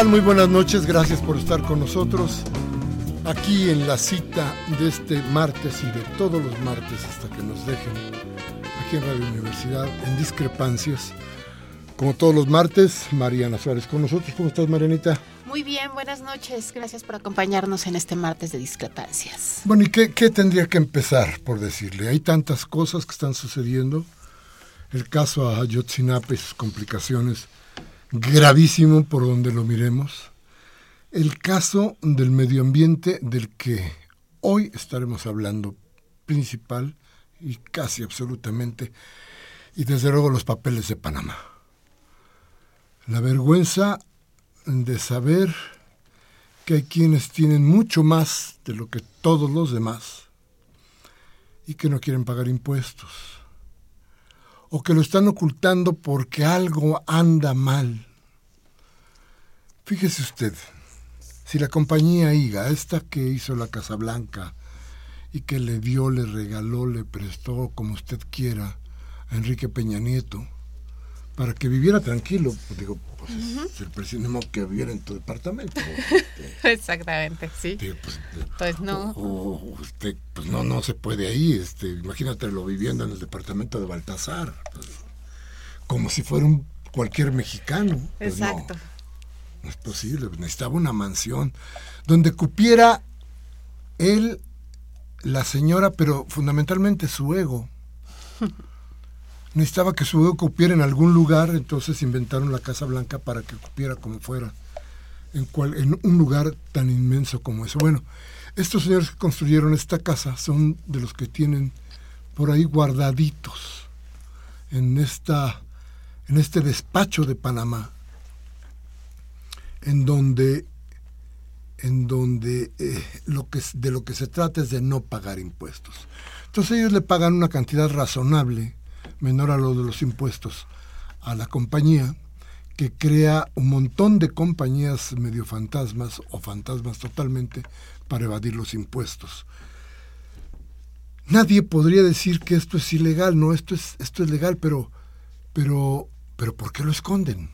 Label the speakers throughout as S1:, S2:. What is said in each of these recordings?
S1: Tal? Muy buenas noches, gracias por estar con nosotros aquí en la cita de este martes y de todos los martes hasta que nos dejen aquí en Radio Universidad en Discrepancias. Como todos los martes, Mariana Suárez con nosotros. ¿Cómo estás, Marianita?
S2: Muy bien, buenas noches. Gracias por acompañarnos en este martes de discrepancias.
S1: Bueno, ¿y qué, qué tendría que empezar por decirle? Hay tantas cosas que están sucediendo. El caso a Ayotzinapa y sus complicaciones gravísimo por donde lo miremos, el caso del medio ambiente del que hoy estaremos hablando principal y casi absolutamente, y desde luego los papeles de Panamá. La vergüenza de saber que hay quienes tienen mucho más de lo que todos los demás y que no quieren pagar impuestos o que lo están ocultando porque algo anda mal. Fíjese usted, si la compañía IGA, esta que hizo la Casa Blanca y que le dio, le regaló, le prestó, como usted quiera, a Enrique Peña Nieto, para que viviera tranquilo, pues digo, pues es el presidente que viviera en tu departamento.
S2: Exactamente, sí.
S1: pues,
S2: pues, no.
S1: usted, pues no, no se puede ahí. Este, imagínatelo viviendo en el departamento de Baltasar, pues, como si fuera un cualquier mexicano. Pues
S2: Exacto.
S1: No, no es posible, necesitaba una mansión donde cupiera él, la señora, pero fundamentalmente su ego. necesitaba que su ego cupiera en algún lugar, entonces inventaron la Casa Blanca para que cupiera como fuera, en, cual, en un lugar tan inmenso como eso. Bueno, estos señores que construyeron esta casa son de los que tienen por ahí guardaditos en, esta, en este despacho de Panamá, en donde, en donde eh, lo que, de lo que se trata es de no pagar impuestos. Entonces ellos le pagan una cantidad razonable menor a lo de los impuestos a la compañía, que crea un montón de compañías medio fantasmas o fantasmas totalmente para evadir los impuestos. Nadie podría decir que esto es ilegal, no, esto es, esto es legal, pero, pero, pero ¿por qué lo esconden?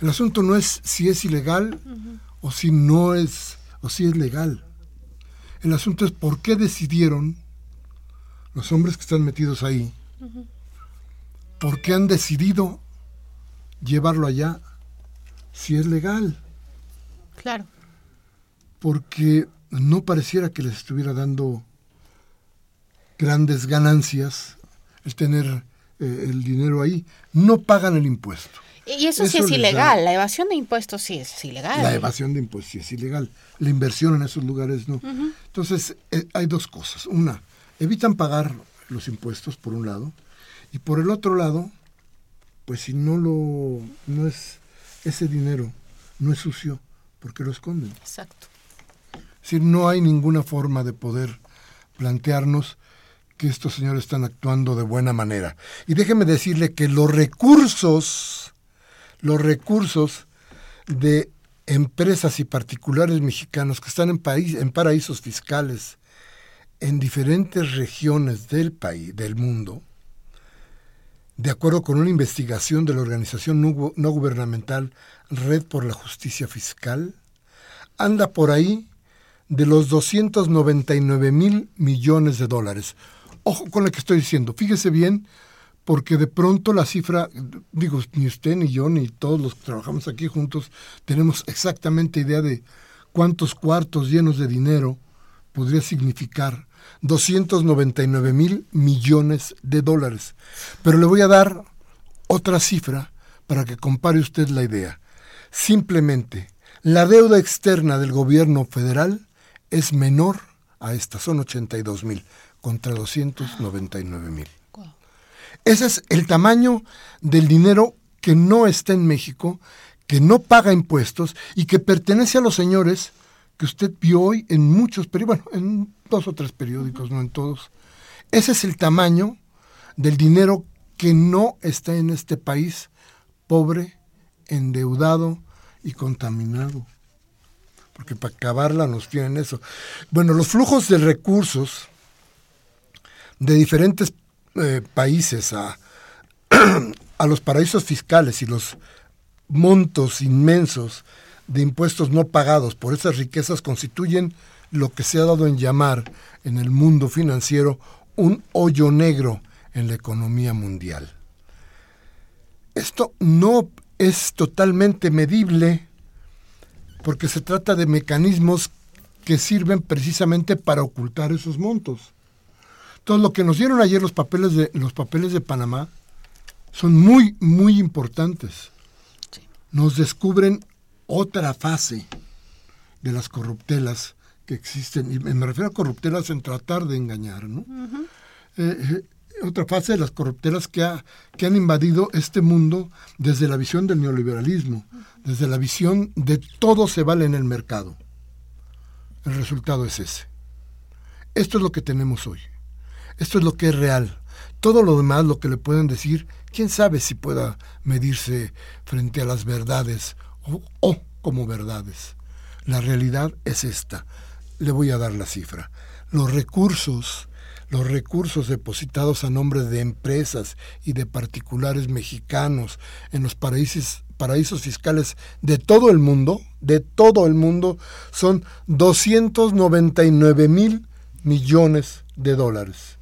S1: El asunto no es si es ilegal uh -huh. o si no es, o si es legal. El asunto es por qué decidieron los hombres que están metidos ahí, uh -huh. ¿por qué han decidido llevarlo allá si es legal?
S2: Claro.
S1: Porque no pareciera que les estuviera dando grandes ganancias el tener eh, el dinero ahí. No pagan el impuesto.
S2: Y eso, eso sí es ilegal, da... la evasión de impuestos sí es ilegal.
S1: La evasión de impuestos sí es ilegal, la inversión en esos lugares no. Uh -huh. Entonces, eh, hay dos cosas. Una, evitan pagar los impuestos por un lado y por el otro lado pues si no lo no es ese dinero no es sucio porque lo esconden
S2: exacto.
S1: Es decir no hay ninguna forma de poder plantearnos que estos señores están actuando de buena manera. Y déjeme decirle que los recursos los recursos de empresas y particulares mexicanos que están en, país, en paraísos fiscales en diferentes regiones del país, del mundo, de acuerdo con una investigación de la organización no, gubernamental Red por la Justicia Fiscal, anda por ahí de los 299 mil millones de dólares. Ojo con lo que estoy diciendo, fíjese bien, porque de pronto la cifra, digo, ni usted, ni yo, ni todos los que trabajamos aquí juntos tenemos exactamente idea de cuántos cuartos llenos de dinero podría significar 299 mil millones de dólares. Pero le voy a dar otra cifra para que compare usted la idea. Simplemente, la deuda externa del gobierno federal es menor a esta, son 82 mil contra 299 mil. Ese es el tamaño del dinero que no está en México, que no paga impuestos y que pertenece a los señores que usted vio hoy en muchos periódicos, bueno, en dos o tres periódicos, no en todos. Ese es el tamaño del dinero que no está en este país, pobre, endeudado y contaminado. Porque para acabarla nos tienen eso. Bueno, los flujos de recursos de diferentes eh, países a, a los paraísos fiscales y los montos inmensos de impuestos no pagados por esas riquezas constituyen lo que se ha dado en llamar en el mundo financiero un hoyo negro en la economía mundial. Esto no es totalmente medible porque se trata de mecanismos que sirven precisamente para ocultar esos montos. Entonces, lo que nos dieron ayer los papeles de, los papeles de Panamá son muy, muy importantes. Nos descubren otra fase de las corruptelas que existen, y me refiero a corruptelas en tratar de engañar, ¿no? Eh, eh, otra fase de las corruptelas que, ha, que han invadido este mundo desde la visión del neoliberalismo, desde la visión de todo se vale en el mercado. El resultado es ese. Esto es lo que tenemos hoy. Esto es lo que es real. Todo lo demás, lo que le pueden decir, quién sabe si pueda medirse frente a las verdades o, como verdades. La realidad es esta. Le voy a dar la cifra. Los recursos, los recursos depositados a nombre de empresas y de particulares mexicanos en los paraísos, paraísos fiscales de todo el mundo, de todo el mundo, son 299 mil millones de dólares.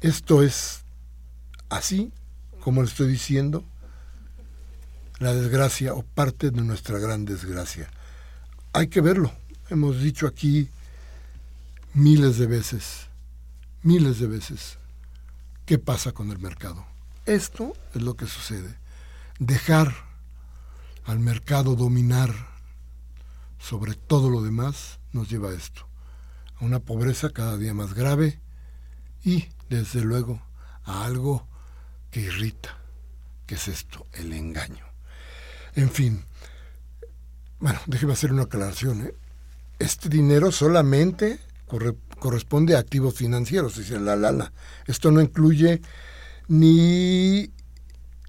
S1: Esto es así, como le estoy diciendo, la desgracia o parte de nuestra gran desgracia. Hay que verlo. Hemos dicho aquí miles de veces, miles de veces, qué pasa con el mercado. Esto es lo que sucede. Dejar al mercado dominar sobre todo lo demás nos lleva a esto, a una pobreza cada día más grave y, desde luego, a algo que irrita, que es esto, el engaño. En fin, bueno, déjeme hacer una aclaración. ¿eh? Este dinero solamente corresponde a activos financieros, dice la Lala. Esto no incluye ni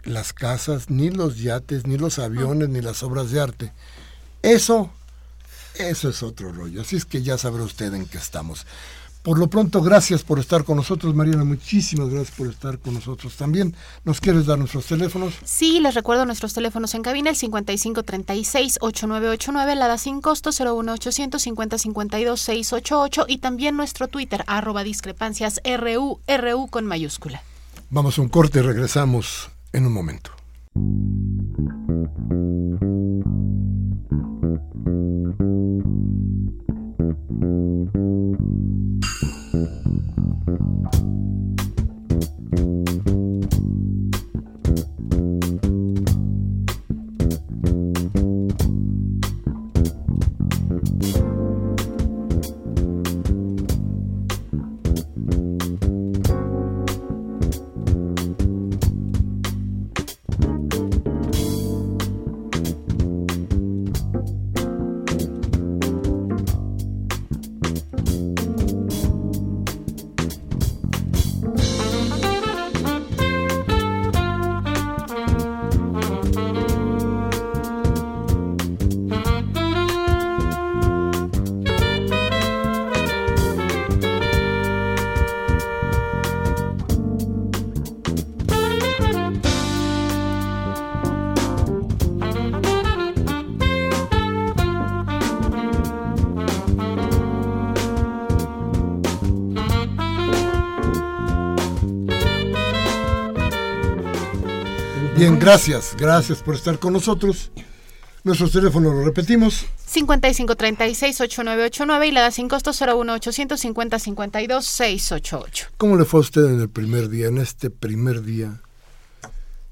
S1: las casas, ni los yates, ni los aviones, ni las obras de arte. Eso, eso es otro rollo. Así es que ya sabrá usted en qué estamos. Por lo pronto, gracias por estar con nosotros, Mariana. Muchísimas gracias por estar con nosotros también. ¿Nos quieres dar nuestros teléfonos?
S2: Sí, les recuerdo nuestros teléfonos en cabina, el 5536-8989, la da sin costo, 01800 5052 688 y también nuestro Twitter, arroba discrepancias RU, RU con mayúscula.
S1: Vamos a un corte regresamos en un momento. Gracias, gracias por estar con nosotros. Nuestros teléfonos lo repetimos.
S2: 5536-8989 y la da sin costo 01850-52-688.
S1: ¿Cómo le fue a usted en el primer día, en este primer día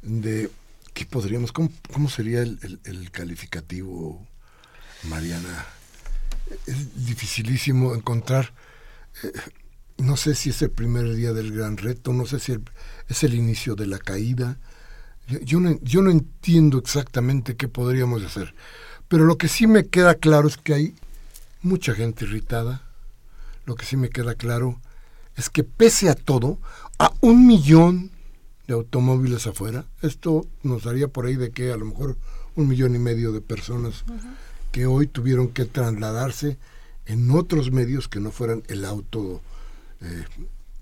S1: de... ¿Qué podríamos, cómo, cómo sería el, el, calificativo, Mariana? Es dificilísimo encontrar... Eh, no sé si es el primer día del gran reto, no sé si es el inicio de la caída, yo no, yo no entiendo exactamente qué podríamos hacer, pero lo que sí me queda claro es que hay mucha gente irritada. Lo que sí me queda claro es que pese a todo, a un millón de automóviles afuera, esto nos daría por ahí de que a lo mejor un millón y medio de personas que hoy tuvieron que trasladarse en otros medios que no fueran el auto eh,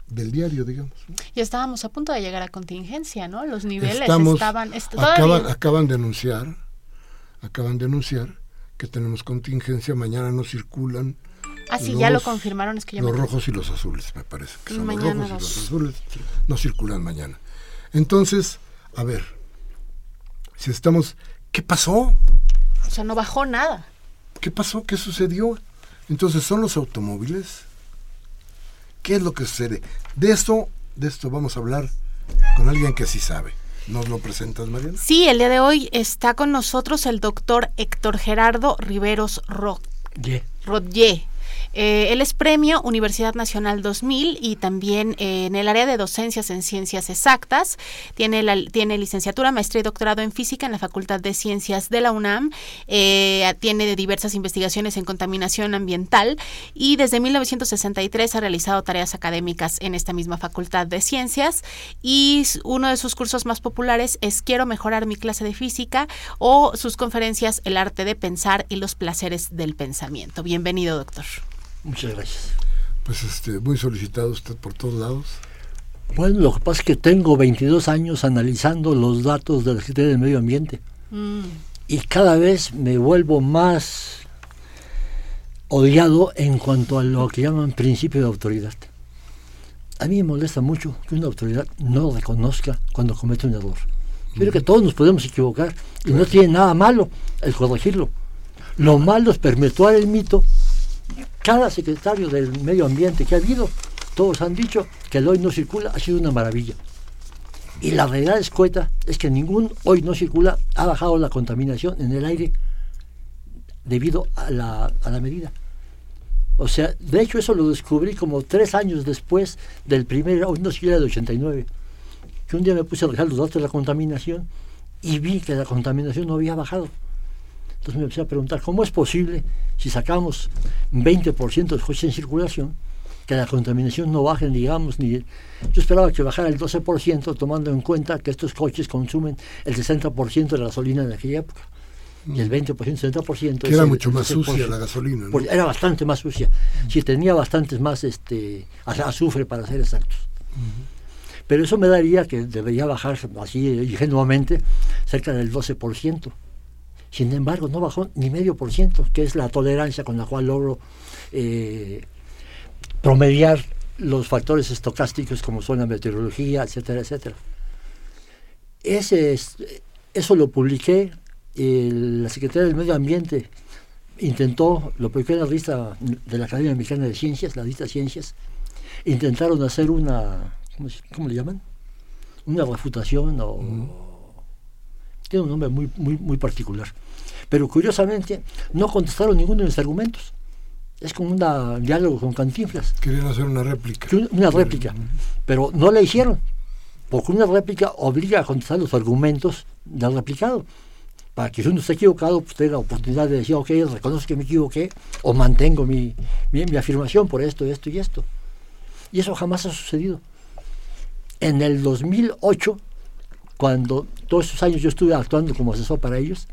S1: del diario, digamos.
S2: Y estábamos a punto de llegar a contingencia, ¿no? Los niveles estaban...
S1: acaban, acaban de anunciar, acaban de anunciar que tenemos contingencia, mañana no circulan.
S2: Ah, sí, ya lo confirmaron, es que ya
S1: Los rojos y los azules, me parece, que son los rojos y los azules, no circulan mañana. Entonces, a ver, si estamos... ¿Qué pasó?
S2: O sea, no bajó nada.
S1: ¿Qué pasó? ¿Qué sucedió? Entonces, ¿son los automóviles? ¿Qué es lo que sucede? De esto, de esto vamos a hablar con alguien que sí sabe. ¿Nos lo presentas, Mariana?
S2: Sí, el día de hoy está con nosotros el doctor Héctor Gerardo Riveros Rodye. Eh, él es premio Universidad Nacional 2000 y también eh, en el área de docencias en ciencias exactas. Tiene, tiene licenciatura, maestría y doctorado en física en la Facultad de Ciencias de la UNAM. Eh, tiene diversas investigaciones en contaminación ambiental y desde 1963 ha realizado tareas académicas en esta misma Facultad de Ciencias. Y uno de sus cursos más populares es Quiero mejorar mi clase de física o sus conferencias El arte de pensar y los placeres del pensamiento. Bienvenido, doctor.
S3: Muchas gracias.
S1: Pues este, muy solicitado usted por todos lados.
S3: Bueno, lo que pasa es que tengo 22 años analizando los datos de la Secretaría del Medio Ambiente. Mm. Y cada vez me vuelvo más odiado en cuanto a lo que llaman principio de autoridad. A mí me molesta mucho que una autoridad no reconozca cuando comete un error. Creo que todos nos podemos equivocar y no tiene nada malo el corregirlo. Lo malo es perpetuar el mito cada secretario del medio ambiente que ha habido, todos han dicho que el hoy no circula ha sido una maravilla. Y la realidad escueta es que ningún hoy no circula ha bajado la contaminación en el aire debido a la, medida. O sea, de hecho eso lo descubrí como tres años después del primer hoy no circula de 89. Que un día me puse a revisar los datos de la contaminación y vi que la contaminación no había bajado. Entonces me empecé a preguntar, ¿cómo es posible si sacamos 20% de coches en circulación, que la contaminación no baje, digamos, ni... Yo esperaba que bajara el 12%, tomando en cuenta que estos coches consumen el 60% de la gasolina de aquella época. Y el 20%, 60%...
S1: Que era mucho más sucia la gasolina. ¿no?
S3: Era bastante más sucia. Sí, tenía bastantes más este, azufre, para ser exactos. Pero eso me daría que debería bajar así ingenuamente cerca del 12%. Sin embargo, no bajó ni medio por ciento, que es la tolerancia con la cual logro eh, promediar los factores estocásticos como son la meteorología, etcétera, etcétera. Ese eso lo publiqué, la Secretaría del Medio Ambiente intentó, lo publiqué en la revista de la Academia Mexicana de Ciencias, la revista Ciencias, intentaron hacer una, ¿cómo, le llaman? Una refutación o tiene un nombre muy, muy, muy particular. Pero curiosamente no contestaron ninguno de mis argumentos. Es como un diálogo con cantinflas.
S1: Querían hacer una réplica.
S3: Una réplica. Pero no la hicieron. Porque una réplica obliga a contestar los argumentos del replicado. Para que si uno está equivocado, pues tenga la oportunidad de decir, ok, reconozco que me equivoqué, o mantengo mi, mi, mi afirmación por esto, esto y esto. Y eso jamás ha sucedido. En el 2008 cuando todos esos años yo estuve actuando como asesor para ellos.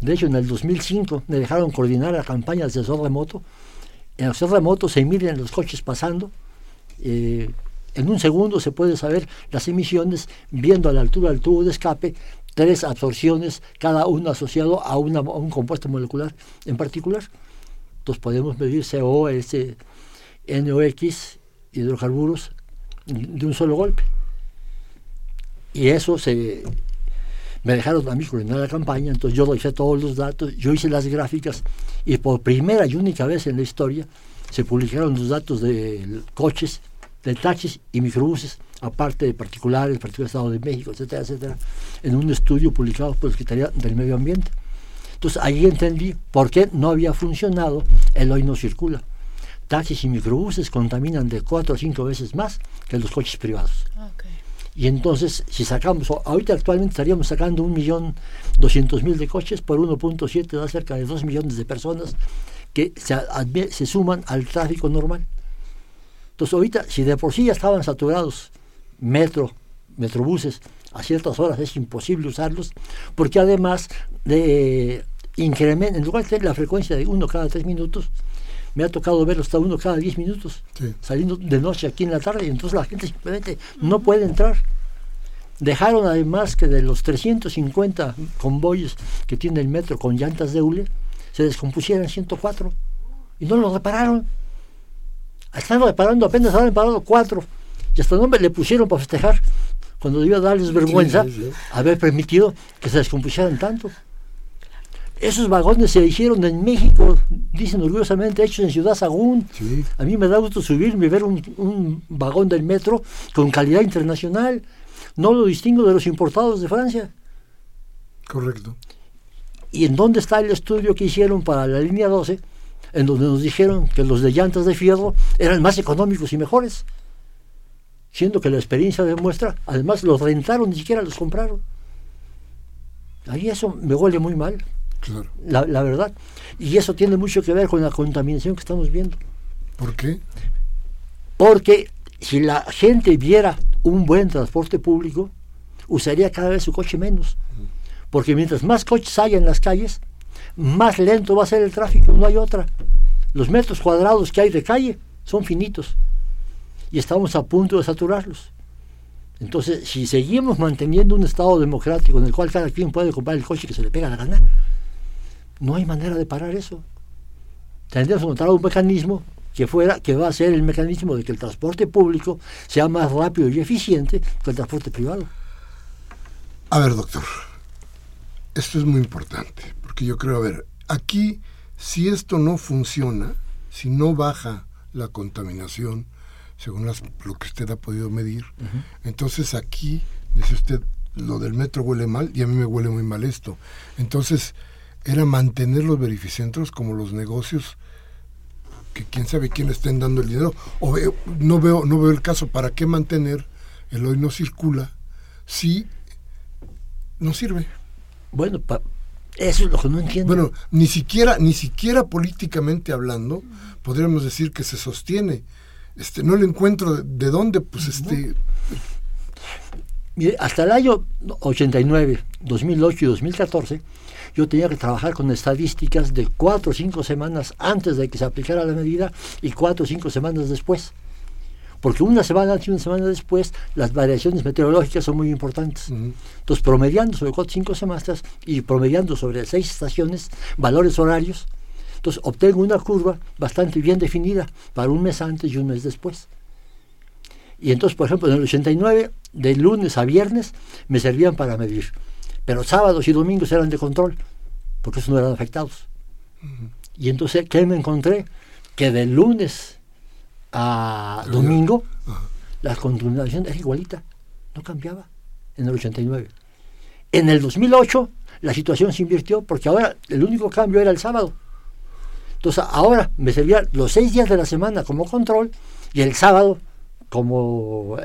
S3: De hecho, en el 2005 me dejaron coordinar la campaña de asesor remoto. En asesor remoto se miden los coches pasando. Eh, en un segundo se puede saber las emisiones viendo a la altura del tubo de escape tres absorciones, cada uno asociado a, un compuesto molecular en particular. Entonces podemos medir CO, S, NOx, hidrocarburos de un solo golpe. Y eso se, me dejaron a mí coordinar la campaña, entonces yo hice todos los datos, yo hice las gráficas y por primera y única vez en la historia se publicaron los datos de coches, de taxis y microbuses, aparte de particulares, particulares Estado de México, etcétera, etcétera, en un estudio publicado por la Secretaría del Medio Ambiente. Entonces ahí entendí por qué no había funcionado el hoy no circula. Taxis y microbuses contaminan de cuatro a cinco veces más que los coches privados. Y entonces, si sacamos, ahorita actualmente estaríamos sacando un millón doscientos mil de coches por 1.7, da cerca de dos millones de personas que se, suman al tráfico normal. Entonces, ahorita, si de por sí ya estaban saturados metro, metrobuses, a ciertas horas es imposible usarlos, porque además de incremento, en lugar de tener la frecuencia de uno cada tres minutos, me ha tocado verlo hasta uno cada diez minutos, saliendo de noche aquí en la tarde, y entonces la gente simplemente no puede entrar. Dejaron además que de los 350 convoyes que tiene el metro con llantas de hule, se descompusieran 104 y no los repararon. Están reparando, apenas han reparado cuatro y hasta nombre le pusieron para festejar cuando debió darles vergüenza haber permitido que se descompusieran tanto. Esos vagones se hicieron en México, dicen orgullosamente, hechos en Ciudad Sagún. A mí me da gusto subirme y ver un, vagón del metro con calidad internacional. No lo distingo de los importados de Francia.
S1: Correcto.
S3: ¿Y en dónde está el estudio que hicieron para la línea 12? En donde nos dijeron que los de llantas de fierro eran más económicos y mejores. Siendo que la experiencia demuestra, además los rentaron, ni siquiera los compraron. Ahí eso me huele muy mal. La, verdad. Y eso tiene mucho que ver con la contaminación que estamos viendo.
S1: ¿Por qué?
S3: Porque si la gente viera un buen transporte público, usaría cada vez su coche menos. Porque mientras más coches haya en las calles, más lento va a ser el tráfico, no hay otra. Los metros cuadrados que hay de calle son finitos y estamos a punto de saturarlos. Entonces, si seguimos manteniendo un Estado democrático en el cual cada quien puede comprar el coche que se le pega la gana, no hay manera de parar eso. Tendríamos que encontrar un mecanismo que fuera, que va a ser el mecanismo de que el transporte público sea más rápido y eficiente que el transporte privado.
S1: A ver, doctor, esto es muy importante, porque yo creo, a ver, aquí, si esto no funciona, si no baja la contaminación, según lo que usted ha podido medir, entonces aquí, dice usted, lo del metro huele mal y a mí me huele muy mal esto. Entonces, era mantener los verificentros como los negocios que quién sabe quién estén dando el dinero. O no, veo, no veo el caso, ¿para qué mantener el hoy no circula si no sirve?
S3: Bueno, eso es lo que no entiendo.
S1: Bueno, ni siquiera, ni siquiera políticamente hablando, podríamos decir que se sostiene. Este, no le encuentro de, dónde, pues este.
S3: Mire, hasta el año 89, 2008 y 2014 yo tenía que trabajar con estadísticas de cuatro o cinco semanas antes de que se aplicara la medida y cuatro o cinco semanas después. Porque una semana antes y una semana después las variaciones meteorológicas son muy importantes. Entonces, promediando sobre cuatro o cinco semanas y promediando sobre seis estaciones, valores horarios, entonces obtengo una curva bastante bien definida para un mes antes y un mes después. Y entonces, por ejemplo, en el 89, de lunes a viernes, me servían para medir pero sábados y domingos eran de control, porque esos no eran afectados. Y entonces, ¿qué me encontré? Que de lunes a domingo, la contaminación era igualita, no cambiaba en el 89. En el 2008, la situación se invirtió porque ahora el único cambio era el sábado. Entonces, ahora me servían los seis días de la semana como control y el sábado como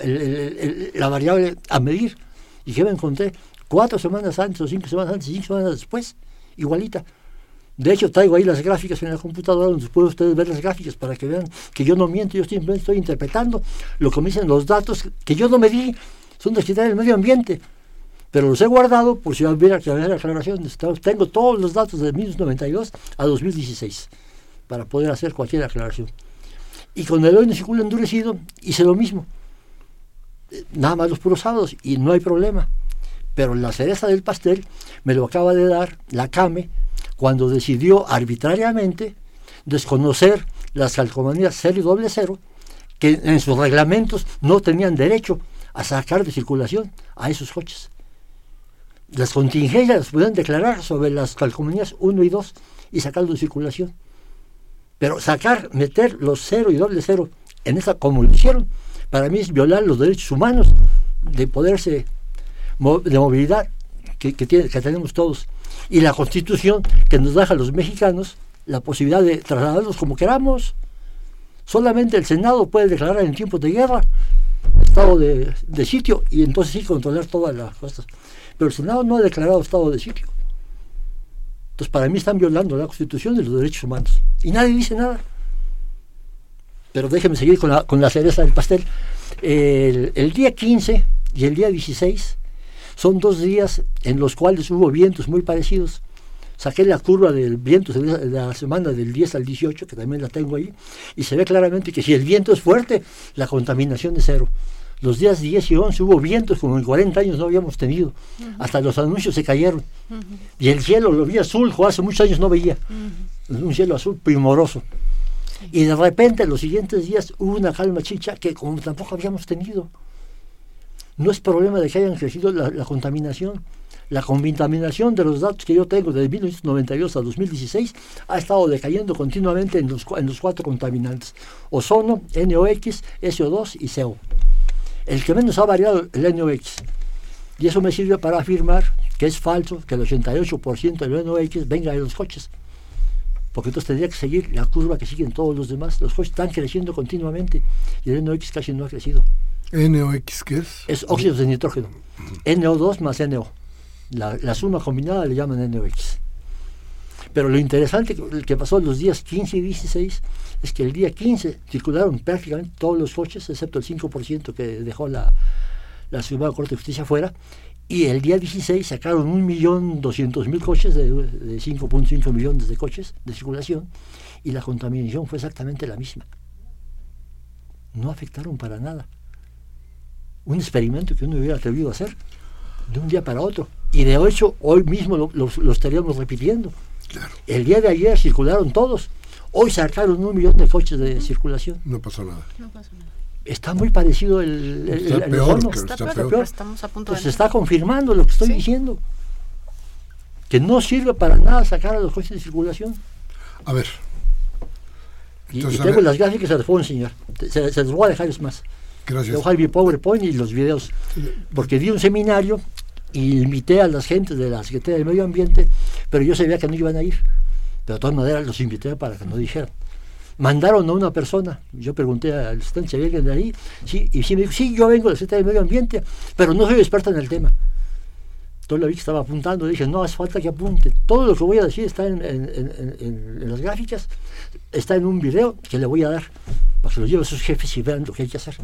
S3: la variable a medir. ¿Y qué me encontré? Cuatro semanas antes o cinco semanas antes y cinco semanas después, igualita. De hecho, traigo ahí las gráficas en la computadora donde pueden ustedes ver las gráficas para que vean que yo no miento, yo simplemente estoy interpretando lo que me dicen los datos que yo no me di, son de del Medio Ambiente. Pero los he guardado por si hubiera que hacer aclaraciones. Tengo todos los datos de 1992 a 2016 para poder hacer cualquier aclaración. Y con el hoy no circula endurecido hice lo mismo. Nada más los puros sábados y no hay problema. Pero la cereza del pastel me lo acaba de dar la CAME cuando decidió arbitrariamente desconocer las calcomanías 0 y doble cero, que en sus reglamentos no tenían derecho a sacar de circulación a esos coches. las contingencias las pueden declarar sobre las calcomanías 1 y 2 y sacarlo de circulación. Pero sacar, meter los cero y doble cero en esa, como lo hicieron, para mí es violar los derechos humanos de poderse, de movilidad que, que, tiene, que tenemos todos. Y la constitución que nos deja a los mexicanos la posibilidad de trasladarlos como queramos. Solamente el Senado puede declarar en tiempos de guerra estado de, de sitio y entonces sí controlar todas las cosas. Pero el Senado no ha declarado estado de sitio. Entonces, para mí están violando la Constitución y los derechos humanos. Y nadie dice nada. Pero déjenme seguir con la, con la cereza del pastel. El, el, día 15 y el día 16 son dos días en los cuales hubo vientos muy parecidos. Saqué la curva del viento de la semana del 10 al 18, que también la tengo ahí, y se ve claramente que si el viento es fuerte, la contaminación es cero. Los días 10 y 11 hubo vientos como en 40 años no habíamos tenido. Uh -huh. Hasta los anuncios se cayeron. Uh -huh. Y el cielo lo vi azul, hace muchos años no veía. Uh -huh. Un cielo azul primoroso. Y de repente, los siguientes días, hubo una calma chicha que como tampoco habíamos tenido. No es problema de que hayan crecido la, contaminación. La contaminación de los datos que yo tengo desde 1992 a 2016 ha estado decayendo continuamente en los, en los cuatro contaminantes. Ozono, NOx, SO2 y CO el que menos ha variado el NOx. Y eso me sirve para afirmar que es falso que el 88% del NOx venga de los coches. Porque entonces tendría que seguir la curva que siguen todos los demás. Los coches están creciendo continuamente y el NOx casi no ha crecido.
S1: ¿NOx qué es?
S3: Es óxidos de nitrógeno. NO2 más NO. La, la suma combinada le llaman NOx. Pero lo interesante que, pasó los días 15 y 16 es que el día 15 circularon prácticamente todos los coches, excepto el 5% que dejó la, la Suprema Corte de Justicia fuera, y el día 16 sacaron 1.200.000 coches de, de 5.5 millones de coches de circulación, y la contaminación fue exactamente la misma. No afectaron para nada. Un experimento que uno hubiera atrevido a hacer de un día para otro. Y de hecho, hoy mismo lo, lo, lo estaríamos repitiendo.
S1: Claro.
S3: El día de ayer circularon todos. Hoy sacaron un millón de coches de circulación.
S1: No pasó nada.
S2: No pasó nada.
S3: Está muy parecido el, el,
S1: Está
S3: el-
S1: peor,
S2: Está,
S1: está
S2: peor,
S1: peor.
S2: pero estamos a punto
S3: Pues
S2: de...
S3: se está confirmando lo que estoy
S2: Sí.
S3: diciendo. Que no sirve para nada sacar a los coches de circulación.
S1: A ver,
S3: Y,
S1: Entonces,
S3: y
S1: a
S3: tengo
S1: ver.
S3: las gráficas, se las puedo enseñar. Se, se las voy a dejar es más.
S1: Gracias.
S3: Dejar mi PowerPoint y los videos. Porque di un seminario y invité a las gentes de la Secretaría del Medio Ambiente, pero yo sabía que no iban a ir. Pero de todas maneras los invité para que no dijeran. Mandaron a una persona, yo pregunté al asistente si de ahí, sí, y sí me dijo, sí, yo vengo de la Secretaría del Medio Ambiente, pero no soy experto en el tema. Entonces la vi que estaba apuntando, dije, no hace falta que apunte. Todo lo que voy a decir está en las gráficas, está en un video que le voy a dar, para que lo lleve a sus jefes y vean lo que hay que hacer.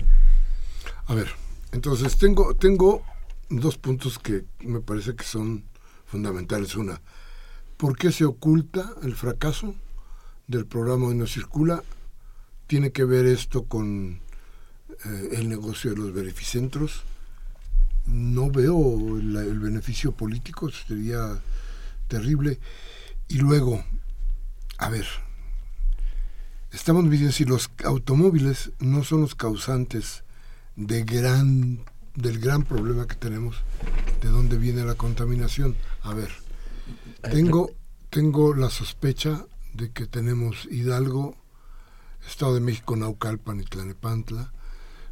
S1: A ver, entonces tengo, tengo dos puntos que me parece que son fundamentales. Una, ¿por qué se oculta el fracaso del programa Hoy No Circula? ¿Tiene que ver esto con eh, el negocio de los beneficentros? No veo el beneficio político, sería terrible. Y luego, a ver, estamos viendo si los automóviles no son los causantes de gran, del gran problema que tenemos, de dónde viene la contaminación. A ver, tengo, tengo la sospecha de que tenemos Hidalgo, Estado de México, Naucalpan y Tlanepantla,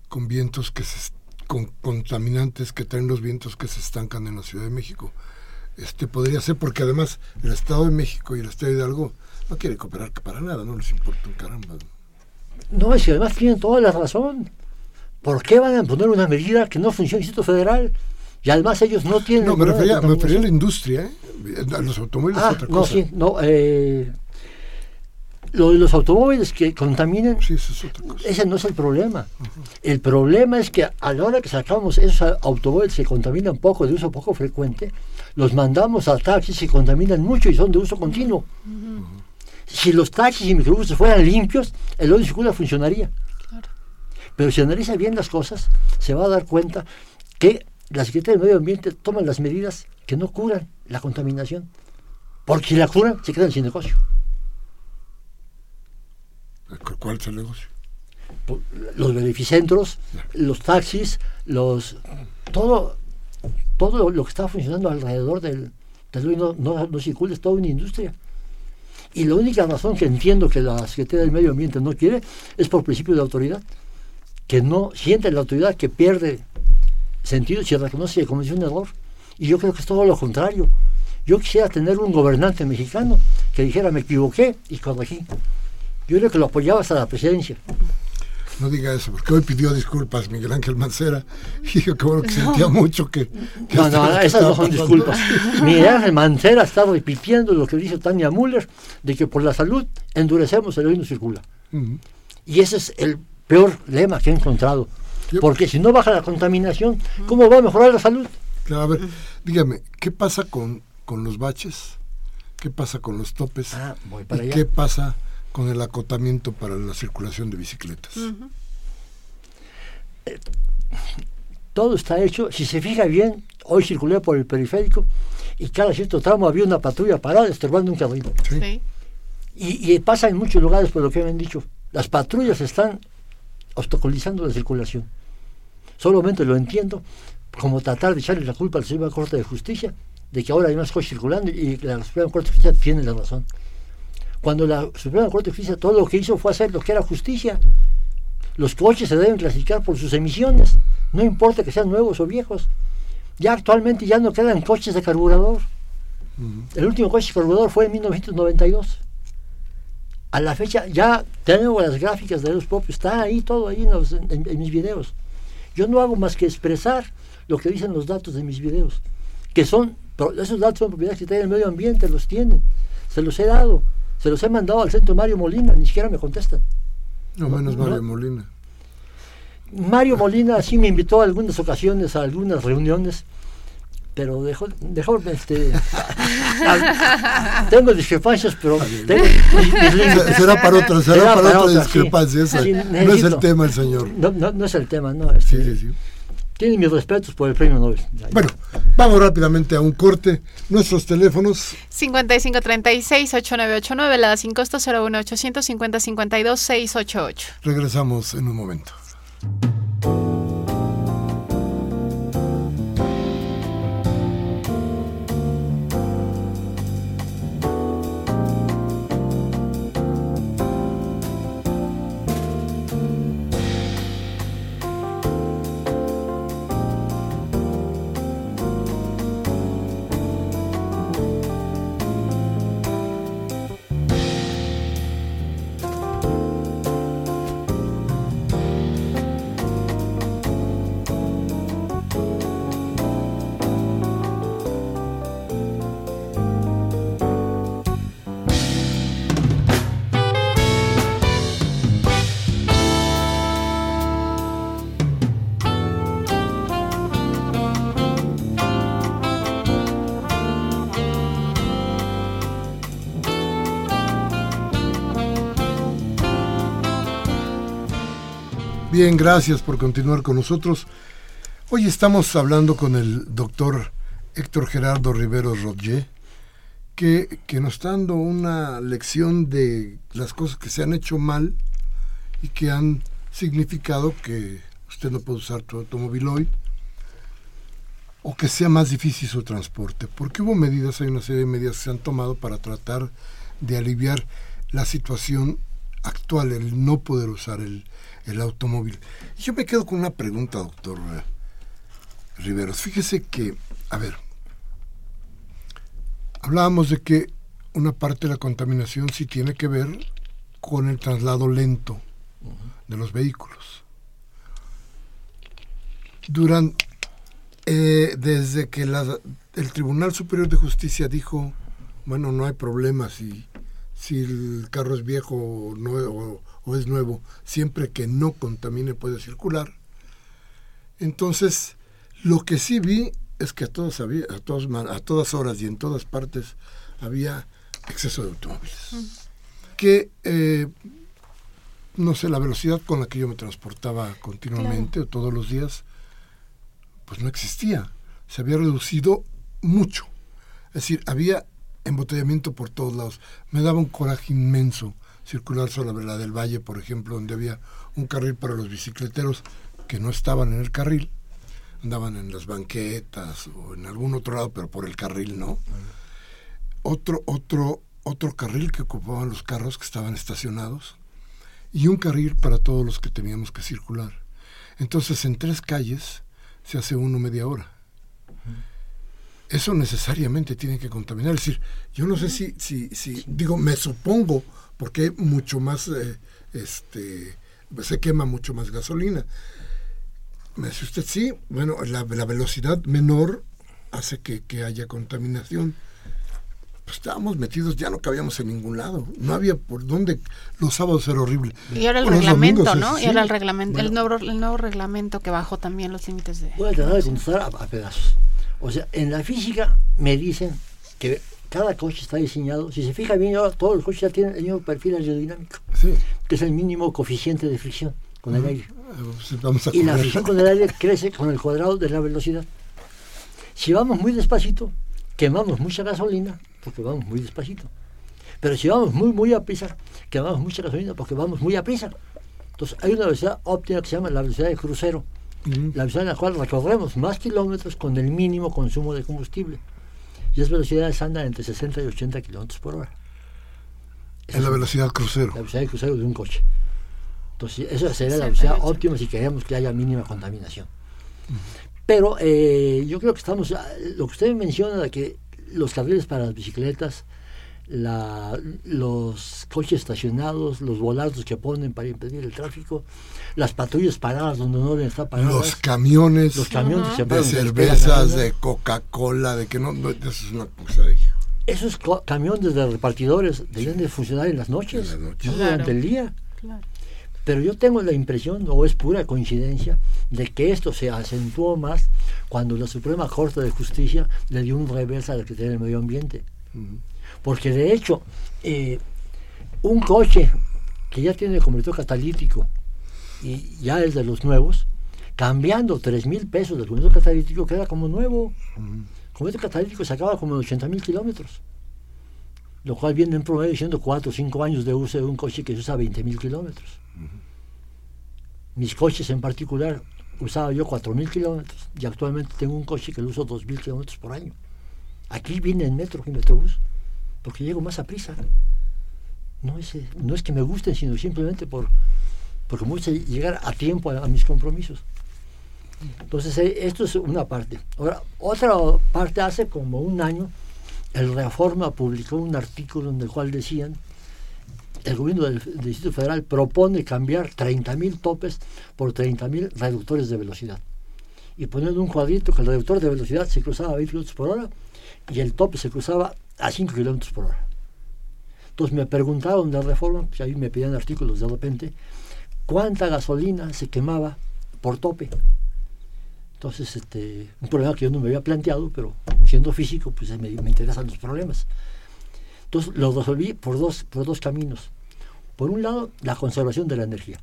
S1: con vientos que se, con contaminantes que traen los vientos que se estancan en la Ciudad de México. Este podría ser porque además el Estado de México y el Estado de Hidalgo no quieren cooperar para nada, no les importa un caramba.
S3: No, es que además tienen toda la razón. ¿Por qué van a poner una medida que no funciona en el Instituto Federal? Y además ellos no tienen...
S1: No, me refería, me refería a la industria, ¿eh? A los automóviles
S3: Ah,
S1: es otra
S3: no,
S1: cosa.
S3: sí, no. Eh, lo de los automóviles que contaminan,
S1: Sí, eso es otra cosa.
S3: ese no es el problema. El problema es que a la hora que sacamos esos automóviles que contaminan poco, de uso poco frecuente, los mandamos a taxis que contaminan mucho y son de uso continuo. Si los taxis y microbuses fueran limpios, el hoy circula funcionaría.
S2: Claro.
S3: Pero si analiza bien las cosas, se va a dar cuenta que la Secretaría del Medio Ambiente toma las medidas que no curan la contaminación. Porque si la curan, se quedan sin negocio.
S1: ¿Cu- ¿Cuál es el negocio?
S3: Los beneficentros, los taxis, los todo todo lo, que está funcionando alrededor del, del no, no, no circula, es toda una industria. Y la única razón que entiendo que la Secretaría del Medio Ambiente no quiere es por principio de autoridad, que no siente la autoridad que pierde sentido si reconoce que cometió un error. Y yo creo que es todo lo contrario. Yo quisiera tener un gobernante mexicano que dijera me equivoqué y corregí. Yo creo que lo apoyaba hasta la presidencia.
S1: No diga eso, porque hoy pidió disculpas Miguel Ángel Mancera y yo creo que sentía mucho que...
S3: no, no, esas no son disculpas. Miguel Ángel Mancera está repitiendo lo que dice Tania Müller, de que por la salud endurecemos el hoy no circula. Y ese es el peor lema que he encontrado. porque si no baja la contaminación, ¿cómo va a mejorar la salud?
S1: Claro, a ver, dígame, ¿qué pasa con, con los baches? ¿Qué pasa con los topes?
S3: Ah, voy para
S1: ¿Y
S3: allá.
S1: qué pasa con el acotamiento para la circulación de bicicletas?
S3: todo está hecho. Si se fija bien, hoy circulé por el periférico y cada cierto tramo había una patrulla parada estorbando un carril.
S1: Sí.
S2: Sí.
S3: Y, y pasa en muchos lugares por lo que me han dicho. Las patrullas están obstaculizando la circulación. Solamente lo entiendo como tratar de echarle la culpa al Suprema Corte de Justicia de que ahora hay más coches circulando y que la Suprema Corte de Justicia tiene la razón. Cuando la Suprema Corte de Justicia todo lo que hizo fue hacer lo que era justicia. Los coches se deben clasificar por sus emisiones, no importa que sean nuevos o viejos. Ya actualmente ya no quedan coches de carburador. El último coche de carburador fue en 1992. A la fecha ya tengo las gráficas de los propios, está ahí todo ahí en, los- en- en mis videos. Yo no hago más que expresar lo que dicen los datos de mis videos, que son, esos datos son propiedad que del medio ambiente, los tienen, se los he dado, se los he mandado al centro Mario Molina, ni siquiera me contestan.
S1: No menos Mario
S3: no.
S1: Molina.
S3: Mario Molina sí me invitó a algunas ocasiones a algunas reuniones, pero dejó, dejó este, tengo discrepancias, pero tengo mis-
S1: Será para otra, será,
S3: Será
S1: para,
S3: para
S1: otra
S3: otra,
S1: discrepancia.
S3: sí.
S1: esa.
S3: Sí,
S1: no es el tema el señor.
S3: No, no, no es el tema, no. este,
S1: Sí, sí, sí.
S3: Tiene mis respetos por el premio Nobel.
S1: Bueno, vamos rápidamente a un corte. Nuestros teléfonos
S2: 5536-8989, la sin costo 01850-52-688.
S1: regresamos en un momento. Bien, gracias por continuar con nosotros. Hoy estamos hablando con el doctor Héctor Gerardo Rivero Rodger, que, nos está dando una lección de las cosas que se han hecho mal y que han significado que usted no puede usar su automóvil hoy o que sea más difícil su transporte. Porque hubo medidas, hay una serie de medidas que se han tomado para tratar de aliviar la situación actual, el no poder usar el, el automóvil. Yo me quedo con una pregunta, doctor eh, Riveros. Fíjese que, a ver, hablábamos de que una parte de la contaminación sí tiene que ver con el traslado lento de los vehículos. Durante, eh, desde que la- el Tribunal Superior de Justicia dijo, bueno, no hay problema si, si el carro es viejo o, nue- o- o es nuevo, siempre que no contamine puede circular. Entonces, lo que sí vi es que a todas, había, a, todas, a todas horas y en todas partes había exceso de automóviles. Que, eh, no sé, la velocidad con la que yo me transportaba continuamente o todos los días, pues no existía. Se había reducido mucho. Es decir, había embotellamiento por todos lados. Me daba un coraje inmenso circular sobre la del Valle, por ejemplo, donde había un carril para los bicicleteros que no estaban en el carril. andaban en las banquetas o en algún otro lado, pero por el carril no. Otro, otro, otro carril que ocupaban los carros que estaban estacionados y un carril para todos los que teníamos que circular. Entonces en tres calles se hace uno media hora. Eso necesariamente tiene que contaminar. Es decir, yo no sé si, si, si digo, me supongo, porque mucho más, eh, este, se quema mucho más gasolina. Me dice usted, sí, bueno, la, velocidad menor hace que, que haya contaminación pues estábamos metidos, ya no cabíamos en ningún lado. No había por dónde. Los sábados era horrible.
S2: Y ahora el reglamento, ¿no? y ahora el reglamento, el, nuevo, el nuevo reglamento que bajó también los límites de.
S3: Voy a tratar de contestar a, pedazos. O sea, en la física me dicen que cada coche está diseñado, si se fija bien, ahora todos los coches ya tienen el mismo perfil aerodinámico, que es el mínimo coeficiente de fricción con el aire. Pues y la fricción con el aire crece con el cuadrado de la velocidad. Si vamos muy despacito, quemamos mucha gasolina porque vamos muy despacito. Pero si vamos muy, muy a prisa, quemamos mucha gasolina porque vamos muy a prisa. Entonces hay una velocidad óptima que se llama la velocidad de crucero, la velocidad en la cual recorremos más kilómetros con el mínimo consumo de combustible. Y esas velocidades andan entre 60 y 80 kilómetros por hora.
S1: es la velocidad crucero.
S3: La velocidad de crucero de un coche. Entonces, esa sería la velocidad óptima si queremos que haya mínima contaminación. Pero eh, yo creo que estamos, lo que usted menciona de que los carriles para las bicicletas, los coches estacionados, los volados que ponen para impedir el tráfico, las patrullas paradas donde no deben estar paradas.
S1: Los camiones,
S3: los camiones
S1: de cervezas, de Coca-Cola, de que no, eso es una pesadilla.
S3: Esos camiones de repartidores deben de funcionar en las noches, no durante el día. Pero yo tengo la impresión, o es pura coincidencia, de que esto se acentuó más cuando la Suprema Corte de Justicia le dio un revés a la que tiene el Medio Ambiente. Porque de hecho, eh, un coche que ya tiene convertidor catalítico y ya es de los nuevos, cambiando 3 mil pesos del convertidor catalítico queda como nuevo. El convertidor catalítico se acaba como en 80 mil kilómetros. Lo cual viene en promedio diciendo 4 o 5 años de uso de un coche que se usa 20 mil kilómetros. Mis coches en particular usaba yo 4.000 kilómetros y actualmente tengo un coche que lo uso 2.000 kilómetros por año. Aquí viene el metro y metrobús porque llego más a prisa. No es, no es que me gusten, sino simplemente por, porque me gusta llegar a tiempo a, mis compromisos. Entonces, eh, esto es una parte. Ahora, otra parte, hace como un año, el Reforma publicó un artículo en el cual decían el gobierno del, Distrito Federal propone cambiar 30.000 topes por 30.000 reductores de velocidad. Y poniendo un cuadrito que el reductor de velocidad se cruzaba a 20 km por hora y el tope se cruzaba a 5 km por hora. Entonces me preguntaron de reforma, pues ahí me pedían artículos de repente, cuánta gasolina se quemaba por tope. Entonces, este, un problema que yo no me había planteado, pero siendo físico, pues me, interesan los problemas. Entonces lo resolví por dos, por dos caminos. Por un lado, la conservación de la energía.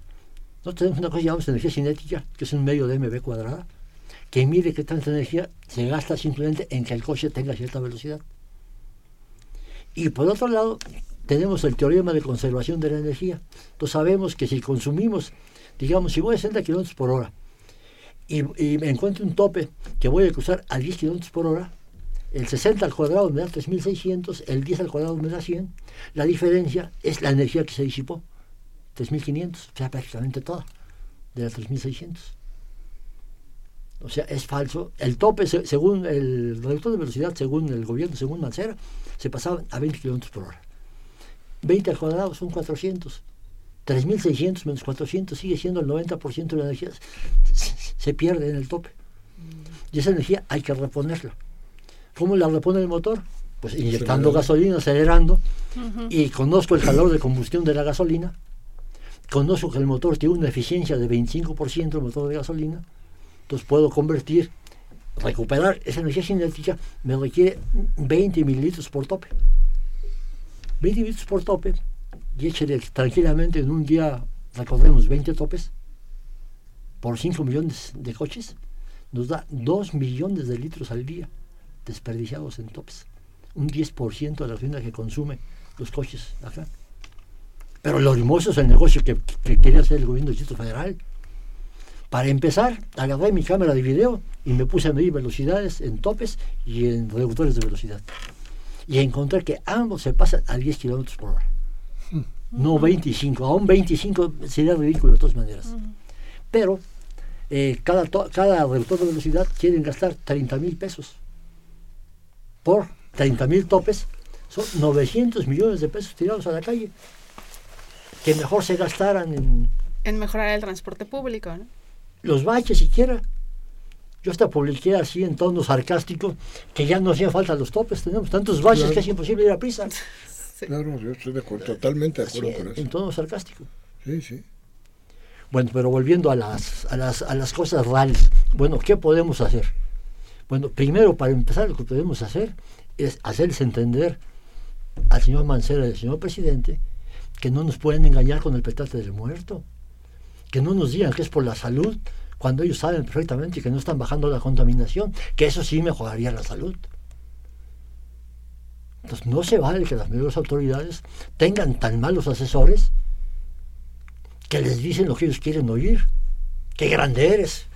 S3: Nosotros tenemos una cosa que llamamos energía cinética, que es un medio de mv cuadrada, que mide que tanta energía se gasta simplemente en que el coche tenga cierta velocidad. Y por otro lado, tenemos el teorema de conservación de la energía. Entonces sabemos que si consumimos, digamos, si voy a 60 km por hora y, me encuentro un tope que voy a cruzar a 10 km por hora, el 60 al cuadrado me da 3600, el 10 al cuadrado me da 100. La diferencia es la energía que se disipó, 3500, o sea, prácticamente toda, de las 3600. O sea, es falso. El tope, según el reductor de velocidad, según el gobierno, según Mancera, se pasaba a 20 kilómetros por hora. 20 al cuadrado son 400. 3.600 menos 400 sigue siendo el 90% de la energía. Se pierde en el tope. Y esa energía hay que reponerla. ¿Cómo la repone el motor? Pues inyectando gasolina, acelerando, y conozco el calor de combustión de la gasolina, conozco que el motor tiene una eficiencia de 25% el motor de gasolina, entonces puedo convertir, recuperar esa energía cinética, me requiere 20 mililitros por tope. 20 mililitros por tope, y échale tranquilamente en un día, recordemos, 20 topes, por 5 millones de coches, nos da 2 millones de litros al día desperdiciados en tops. Un 10% de la gasolina que consume los coches acá. Pero lo hermoso es el negocio que, quiere hacer el gobierno del Distrito Federal. Para empezar, agarré mi cámara de video y me puse a medir velocidades en topes y en reductores de velocidad. Y encontré que ambos se pasan a 10 kilómetros por hora. No 25, aún 25 sería ridículo de todas maneras. Pero eh, cada, cada reductor de velocidad quieren gastar 30 mil pesos por 30 mil topes. Son 900 millones de pesos tirados a la calle. Que mejor se gastaran en...
S2: En mejorar el transporte público, ¿no?
S3: Los baches siquiera. Yo hasta publiqué así en tono sarcástico que ya no hacía falta los topes, tenemos tantos baches que es imposible ir a prisa.
S1: Claro, yo estoy de acuerdo, totalmente de acuerdo con eso.
S3: En tono sarcástico.
S1: Sí, sí.
S3: Bueno, pero volviendo a las, a las, a las cosas reales. Bueno, ¿qué podemos hacer? Bueno, primero, para empezar, lo que podemos hacer es hacerles entender al señor Mancera y al señor presidente que no nos pueden engañar con el petate del muerto. Que no nos digan que es por la salud, cuando ellos saben perfectamente que no están bajando la contaminación, que eso sí mejoraría la salud. Entonces no se vale que las medias autoridades tengan tan malos asesores que les dicen lo que ellos quieren oír. ¡Qué grande eres!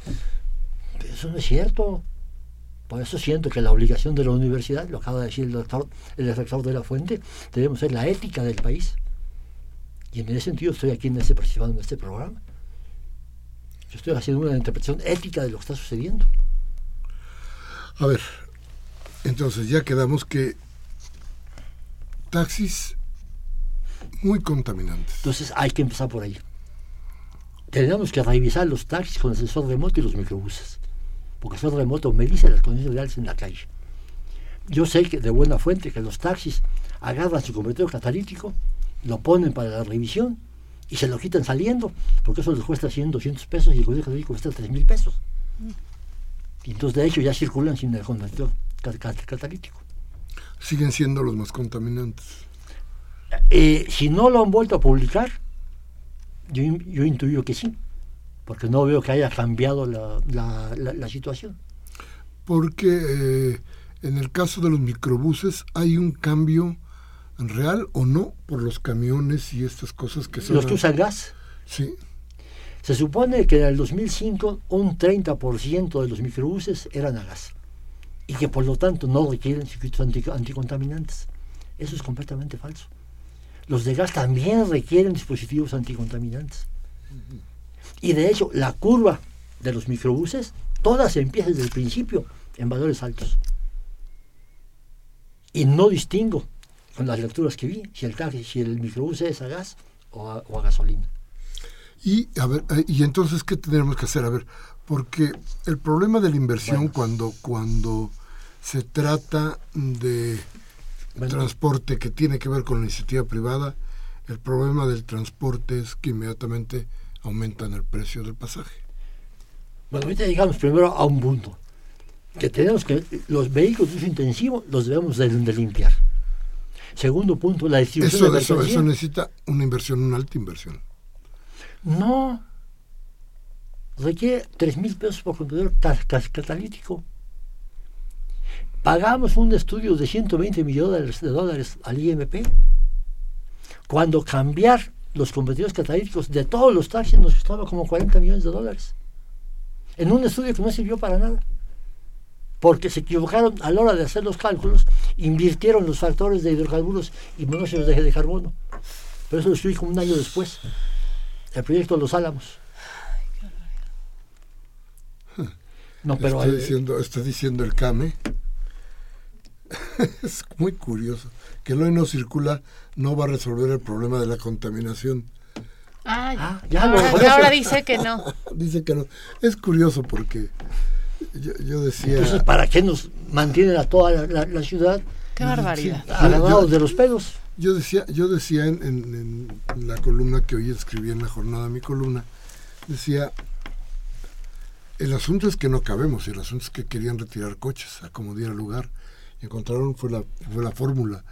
S3: eso no es cierto. Por eso siento que la obligación de la universidad, lo acaba de decir el doctor, el rector de la fuente, debemos ser la ética del país. Y en ese sentido estoy aquí en este, participando en este programa. Yo estoy haciendo una interpretación ética de lo que está sucediendo.
S1: A ver, entonces ya quedamos que taxis muy contaminantes.
S3: Entonces hay que empezar por ahí. Tenemos que revisar los taxis con el sensor remoto y los microbuses. Porque el sensor remoto me dice las condiciones reales en la calle. Yo sé que de buena fuente que los taxis agarran su convertidor catalítico, lo ponen para la revisión y se lo quitan saliendo, porque eso les cuesta 100, 200 pesos y el convertidor cuesta 3 mil pesos. Y entonces, de hecho, ya circulan sin el convertidor catalítico.
S1: Siguen siendo los más contaminantes.
S3: Eh, si no lo han vuelto a publicar, yo, yo, intuyo que sí, porque no veo que haya cambiado la, la, la, situación.
S1: Porque eh, en el caso de los microbuses hay un cambio real o no por los camiones y estas cosas que son...
S3: ¿Los que usan gas?
S1: Sí.
S3: Se supone que en el 2005 un 30% de los microbuses eran a gas y que por lo tanto no requieren circuitos anticontaminantes. Eso es completamente falso. Los de gas también requieren dispositivos anticontaminantes. Y de hecho, la curva de los microbuses, todas empiezan desde el principio en valores altos. Y no distingo con las lecturas que vi, si el taxi, si el microbús es a gas o a, gasolina.
S1: Y, a ver, eh, y entonces, ¿qué tendremos que hacer? A ver, porque el problema de la inversión cuando, cuando se trata de transporte que tiene que ver con la iniciativa privada, el problema del transporte es que inmediatamente aumentan el precio del pasaje.
S3: Bueno, ahorita llegamos primero a un punto, que tenemos que los vehículos de uso intensivo los debemos de limpiar. Segundo punto, la distribución
S1: eso, de Eso, necesita una inversión, una alta inversión.
S3: No. Requiere 3 mil pesos por contenedor catalítico. Pagamos un estudio de 120 millones de dólares al IMP. Cuando cambiar los convertidores catalíticos de todos los taxis nos costaba como 40 millones de dólares. En un estudio que no sirvió para nada porque se equivocaron a la hora de hacer los cálculos, invirtieron los factores de hidrocarburos y monóxidos de, de carbono. Pero eso lo estuve como un año después. El proyecto Los Álamos.
S1: No, pero está, diciendo, está diciendo el CAME. es muy curioso. Que el hoy no circula no va a resolver el problema de la contaminación.
S2: Ah, ya, ahora dice que no.
S1: dice que no. Es curioso porque yo, decía...
S3: Entonces, ¿para qué nos mantienen a toda la, ciudad?
S2: Qué barbaridad.
S3: de los pelos.
S1: Yo decía, yo decía en, la columna que hoy escribí en la jornada, mi columna, decía, el asunto es que no cabemos, el asunto es que querían retirar coches a como diera lugar. Y encontraron, fue la, fue la fórmula.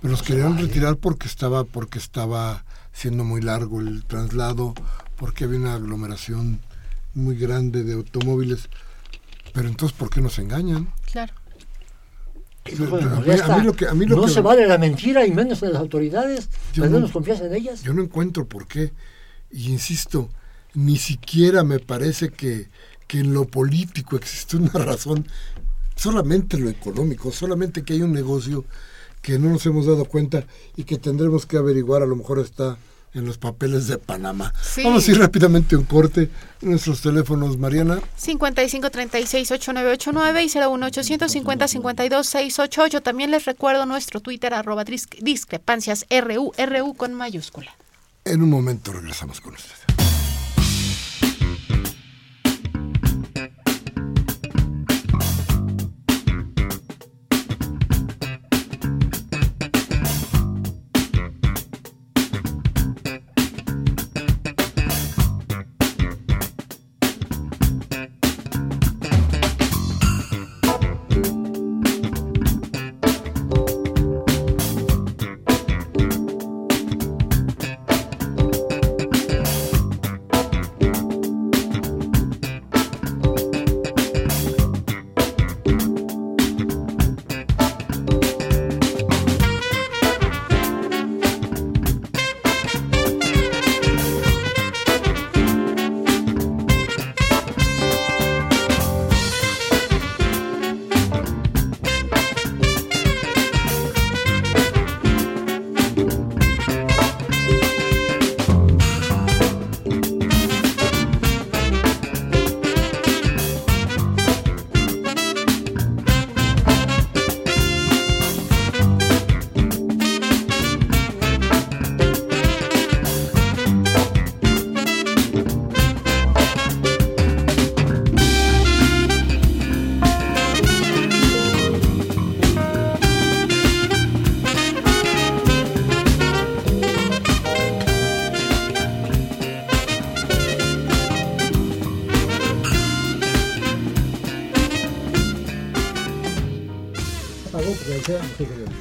S1: Pero los querían retirar porque estaba, porque estaba siendo muy largo el traslado, porque había una aglomeración muy grande de automóviles. Pero entonces, ¿por qué nos engañan?
S2: Claro.
S3: no se vale la mentira y menos de las autoridades. Yo no, nos confianza en ellas.
S1: Yo no encuentro por qué. Y insisto, ni siquiera me parece que, que en lo político existe una razón, solamente lo económico, solamente que hay un negocio que no nos hemos dado cuenta y que tendremos que averiguar, a lo mejor está en los papeles de Panamá. Vamos a ir rápidamente un corte. Nuestros teléfonos, Mariana.
S2: 5536-8989 y 01850-52-688. También les recuerdo nuestro Twitter, arroba discrepancias RU, RU con mayúscula.
S1: En un momento regresamos con ustedes.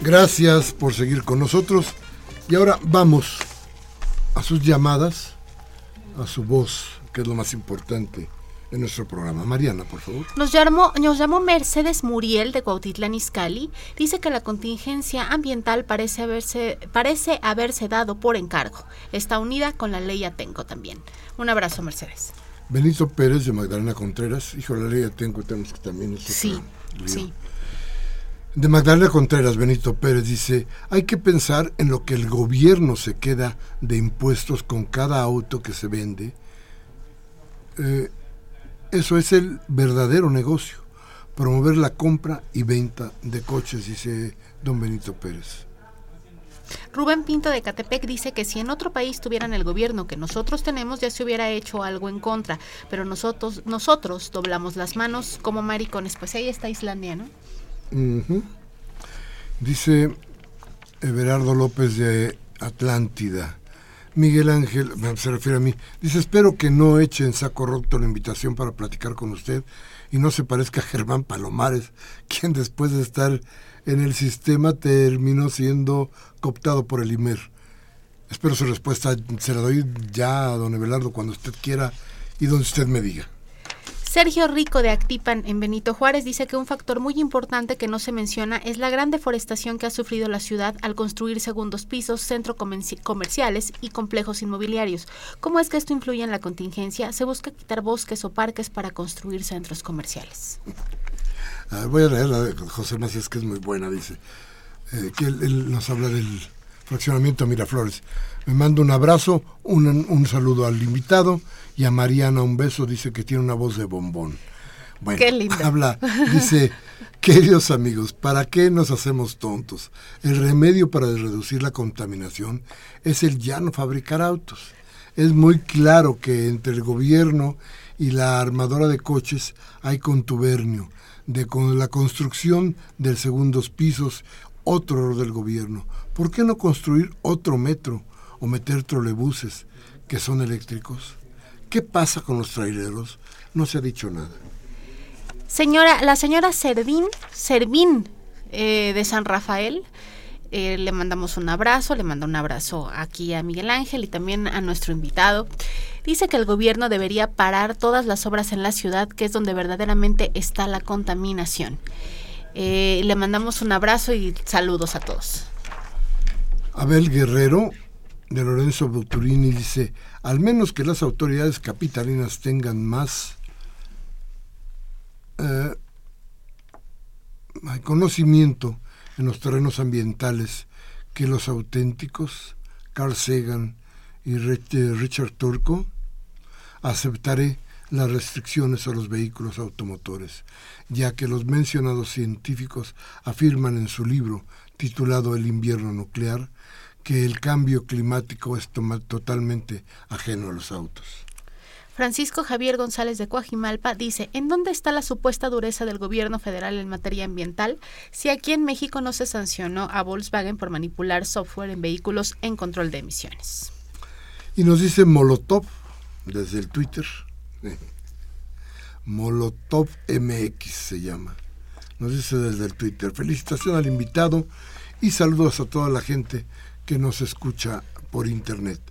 S1: Gracias por seguir con nosotros. Y ahora vamos a sus llamadas, a su voz, que es lo más importante en nuestro programa. Mariana, por favor.
S2: Nos llamó, nos llamó Mercedes Muriel de Cuautitlán Izcalli. Dice que la contingencia ambiental parece haberse, parece haberse dado por encargo. Está unida con la ley Atenco también. Un abrazo, Mercedes.
S1: Benito Pérez de Magdalena Contreras. Hijo, la ley Atenco tenemos que también...
S2: Sí, sí.
S1: De Magdalena Contreras, Benito Pérez dice, hay que pensar en lo que el gobierno se queda de impuestos con cada auto que se vende. Eh, eso es el verdadero negocio, promover la compra y venta de coches, dice don Benito Pérez.
S2: Rubén Pinto de Catepec dice que si en otro país tuvieran el gobierno que nosotros tenemos ya se hubiera hecho algo en contra, pero nosotros nosotros doblamos las manos como maricones, pues ahí está Islandia, ¿no?
S1: Dice Everardo López de Atlántida. Miguel Ángel, se refiere a mí, dice, espero que no eche en saco roto la invitación para platicar con usted y no se parezca a Germán Palomares, quien después de estar en el sistema terminó siendo cooptado por el IMER. Espero su respuesta, se la doy ya a don Everardo cuando usted quiera y donde usted me diga.
S2: Sergio Rico de Actipan en Benito Juárez dice que un factor muy importante que no se menciona es la gran deforestación que ha sufrido la ciudad al construir segundos pisos, centros comerciales y complejos inmobiliarios. ¿Cómo es que esto influye en la contingencia? Se busca quitar bosques o parques para construir centros comerciales.
S1: voy a leer la de José Macías, que es muy buena, dice, eh, que él, nos habla del fraccionamiento Miraflores. Me manda un abrazo, un saludo al invitado y a Mariana un beso, dice que tiene una voz de bombón. Bueno,
S2: Qué
S1: habla, dice, queridos amigos, ¿para qué nos hacemos tontos? El remedio para reducir la contaminación es el ya no fabricar autos. Es muy claro que entre el gobierno y la armadora de coches hay contubernio, de con la construcción del segundos pisos, otro error del gobierno. ¿Por qué no construir otro metro o meter trolebuses que son eléctricos? ¿Qué pasa con los traileros? No se ha dicho nada.
S2: Señora, la señora Servín, Servín eh, de San Rafael, eh, le mandamos un abrazo, le manda un abrazo aquí a Miguel Ángel y también a nuestro invitado. Dice que el gobierno debería parar todas las obras en la ciudad, que es donde verdaderamente está la contaminación. Eh, le mandamos un abrazo y saludos a todos.
S1: Abel Guerrero de Lorenzo Buturini dice, al menos que las autoridades capitalinas tengan más eh, conocimiento en los terrenos ambientales que los auténticos Carl Sagan y eh, Richard Turco, aceptaré las restricciones a los vehículos automotores, ya que los mencionados científicos afirman en su libro titulado El invierno nuclear que el cambio climático es totalmente ajeno a los autos.
S2: Francisco Javier González de Coajimalpa dice, ¿en dónde está la supuesta dureza del gobierno federal en materia ambiental si aquí en México no se sancionó a Volkswagen por manipular software en vehículos en control de emisiones?
S1: Y nos dice Molotov desde el Twitter, Molotov MX se llama, nos dice desde el Twitter, felicitación al invitado y saludos a toda la gente que nos escucha por internet.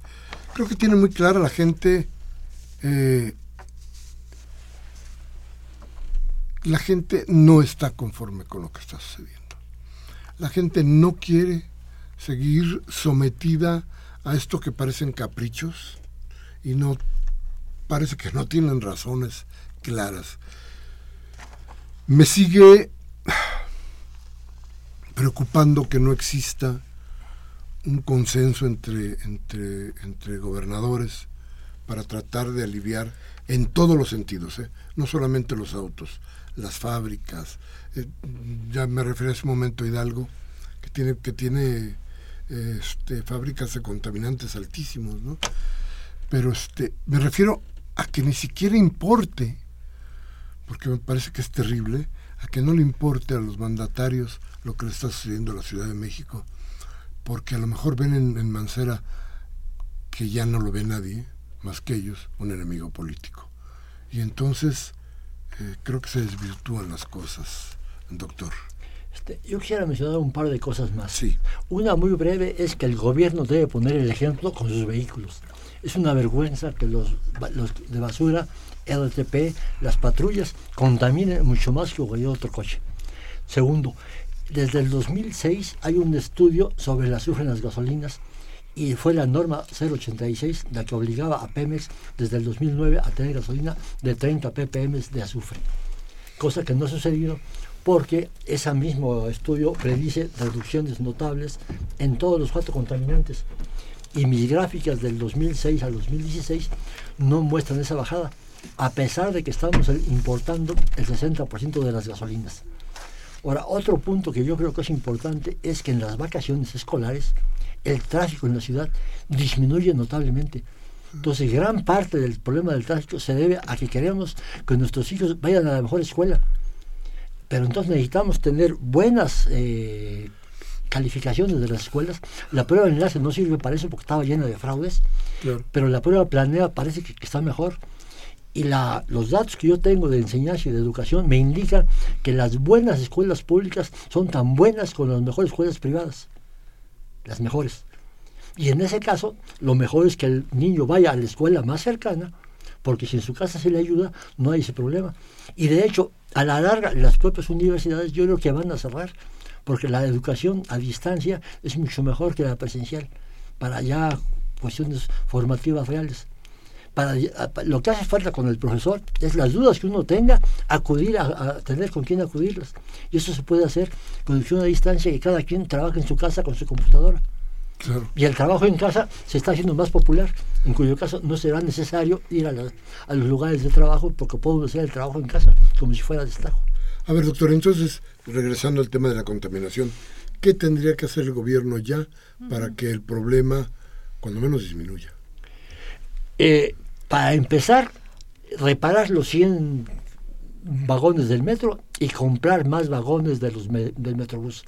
S1: Creo que tiene muy clara la gente eh, la gente no está conforme con lo que está sucediendo. La gente no quiere seguir sometida a esto que parecen caprichos y no parece que no tienen razones claras. Me sigue preocupando que no exista un consenso entre, entre, entre gobernadores para tratar de aliviar en todos los sentidos, ¿eh? no solamente los autos, las fábricas. Eh, ya me referí hace un momento a Hidalgo, que tiene, que tiene este, fábricas de contaminantes altísimos, ¿no? Pero este, me refiero a que ni siquiera importe, porque me parece que es terrible, a que no le importe a los mandatarios lo que le está sucediendo a la Ciudad de México, porque a lo mejor ven en, en Mancera que ya no lo ve nadie, más que ellos, un enemigo político. Y entonces eh, creo que se desvirtúan las cosas, doctor.
S3: Este, yo quisiera mencionar un par de cosas más.
S1: Sí.
S3: Una muy breve es que el gobierno debe poner el ejemplo con sus vehículos. Es una vergüenza que los, los de basura, LTP, las patrullas contaminen mucho más que cualquier otro coche. Segundo, desde el 2006 hay un estudio sobre el azufre en las gasolinas y fue la norma 086 la que obligaba a Pemex desde el 2009 a tener gasolina de 30 ppm de azufre, cosa que no ha sucedido porque ese mismo estudio predice reducciones notables en todos los cuatro contaminantes y mis gráficas del 2006 al 2016 no muestran esa bajada, a pesar de que estamos importando el 60% de las gasolinas. Ahora, otro punto que yo creo que es importante es que en las vacaciones escolares el tráfico en la ciudad disminuye notablemente. Entonces, gran parte del problema del tráfico se debe a que queremos que nuestros hijos vayan a la mejor escuela. Pero entonces necesitamos tener buenas eh, calificaciones de las escuelas. La prueba de enlace no sirve para eso porque estaba llena de fraudes, pero la prueba planea parece que, está mejor. Y la, los datos que yo tengo de enseñanza y de educación me indican que las buenas escuelas públicas son tan buenas como las mejores escuelas privadas las mejores. Y en ese caso, lo mejor es que el niño vaya a la escuela más cercana, porque si en su casa se le ayuda, no hay ese problema. Y de hecho, a la larga, las propias universidades yo creo que van a cerrar, porque la educación a distancia es mucho mejor que la presencial, para ya cuestiones formativas reales. Para, lo que hace falta con el profesor es las dudas que uno tenga, acudir a, tener con quién acudirlas. Y eso se puede hacer con a distancia y cada quien trabaja en su casa con su computadora. Y el trabajo en casa se está haciendo más popular, en cuyo caso no será necesario ir a, a los lugares de trabajo porque puedo hacer el trabajo en casa como si fuera destajo.
S1: A ver, doctor, entonces, regresando al tema de la contaminación, ¿qué tendría que hacer el gobierno ya para que el problema, cuando menos, disminuya?
S3: Eh, para empezar, reparar los 100 vagones del metro y comprar más vagones de los del Metrobús.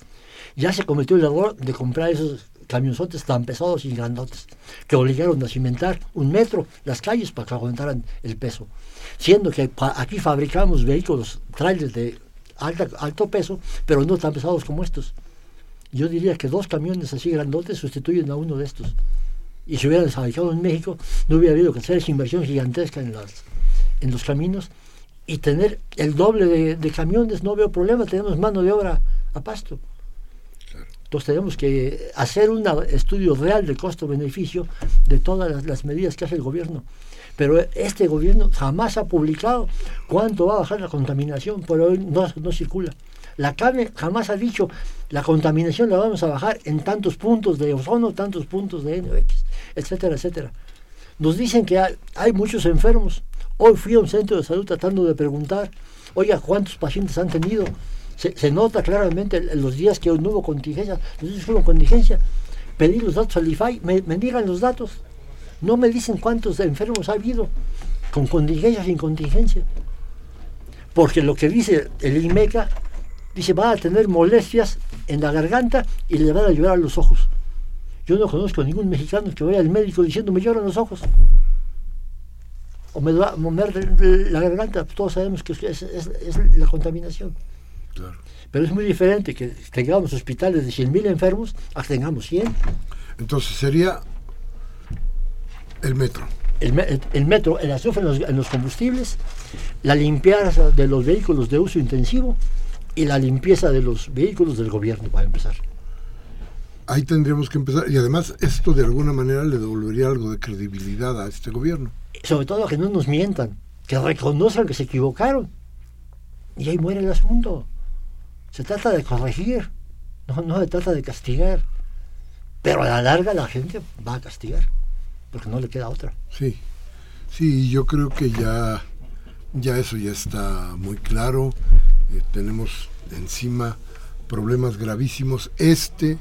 S3: Ya se cometió el error de comprar esos camionzotes tan pesados y grandotes que obligaron a cimentar un metro las calles para que aguantaran el peso. Siendo que aquí fabricamos vehículos, trailers de alto peso, pero no tan pesados como estos. Yo diría que dos camiones así grandotes sustituyen a uno de estos y se hubieran fabricado en México, no hubiera habido que hacer esa inversión gigantesca en, las, en los caminos y tener el doble de, camiones, no veo problema, tenemos mano de obra a pasto. Entonces tenemos que hacer un estudio real de costo-beneficio de todas las, medidas que hace el gobierno. Pero este gobierno jamás ha publicado cuánto va a bajar la contaminación, pero hoy no, no circula. La CAME jamás ha dicho la contaminación la vamos a bajar en tantos puntos de ozono, tantos puntos de NOx, etcétera, etcétera. Nos dicen que hay, muchos enfermos. Hoy fui a un centro de salud tratando de preguntar, oiga, ¿cuántos pacientes han tenido? Se, nota claramente en los días que no hubo contingencia, que hubo contingencia. Pedí los datos al IFAI, me, me niegan los datos. No me dicen cuántos enfermos ha habido, con contingencia sin contingencia. Porque lo que dice el IMECA, dice, va a tener molestias en la garganta y le van a llorar los ojos. Yo no conozco a ningún mexicano que vaya al médico diciendo me lloran los ojos. O me da la garganta. Todos sabemos que es, la contaminación. Pero es muy diferente que tengamos hospitales de 100.000 enfermos a que tengamos 100.
S1: Entonces sería el metro.
S3: El, metro, el azufre en los, combustibles, la limpieza de los vehículos de uso intensivo y la limpieza de los vehículos del gobierno, para empezar.
S1: Ahí tendríamos que empezar. Y además esto de alguna manera le devolvería algo de credibilidad a este gobierno.
S3: Sobre todo que no nos mientan, que reconozcan que se equivocaron. Y ahí muere el asunto. Se trata de corregir, no, no se trata de castigar. Pero a la larga la gente va a castigar porque no le queda otra.
S1: Sí, sí, yo creo que ya, ya eso ya está muy claro. Eh, tenemos encima problemas gravísimos. Este,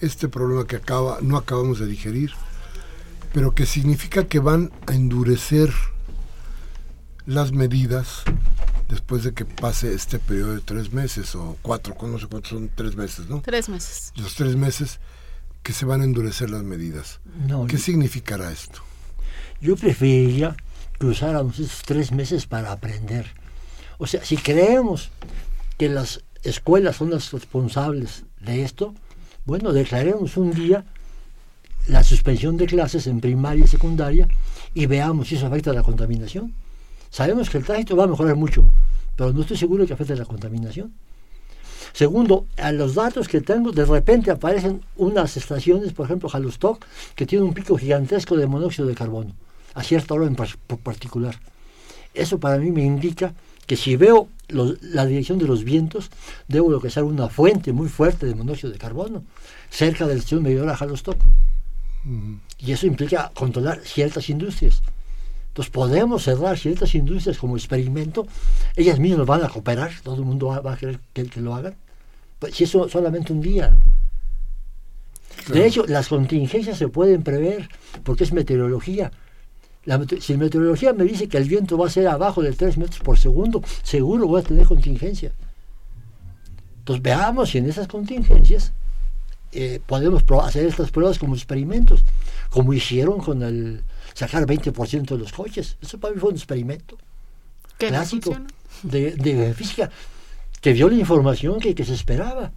S1: este problema que acaba, no acabamos de digerir, pero que significa que van a endurecer las medidas después de que pase este periodo de tres meses o cuatro, no sé cuántos son, tres meses, ¿no?
S2: Tres meses.
S1: Los tres meses que se van a endurecer las medidas. ¿Qué significará esto?
S3: Yo preferiría que usáramos esos tres meses para aprender. O sea, si creemos que las escuelas son las responsables de esto, bueno, declaremos un día la suspensión de clases en primaria y secundaria y veamos si eso afecta a la contaminación. Sabemos que el tránsito va a mejorar mucho, pero no estoy seguro de que afecte a la contaminación. Segundo, a los datos que tengo, de repente aparecen unas estaciones, por ejemplo, Halustock, que tiene un pico gigantesco de monóxido de carbono, a cierta hora en particular. Eso para mí me indica que si veo la dirección de los vientos, debo localizar una fuente muy fuerte de monóxido de carbono cerca de la estación medidora Halustock. Y eso implica controlar ciertas industrias. Entonces podemos cerrar ciertas industrias como experimento, ellas mismas van a cooperar, todo el mundo va, a querer que, lo hagan. Pues si eso solamente un día. De hecho, las contingencias se pueden prever porque es meteorología. La, si la meteorología me dice que el viento va a ser abajo de 3 metros por segundo, seguro voy a tener contingencia. Entonces veamos si en esas contingencias eh, podemos hacer estas pruebas como experimentos, como hicieron con el, sacar 20% de los coches. Eso para mí fue un experimento clásico de, física que vio la información que, se esperaba.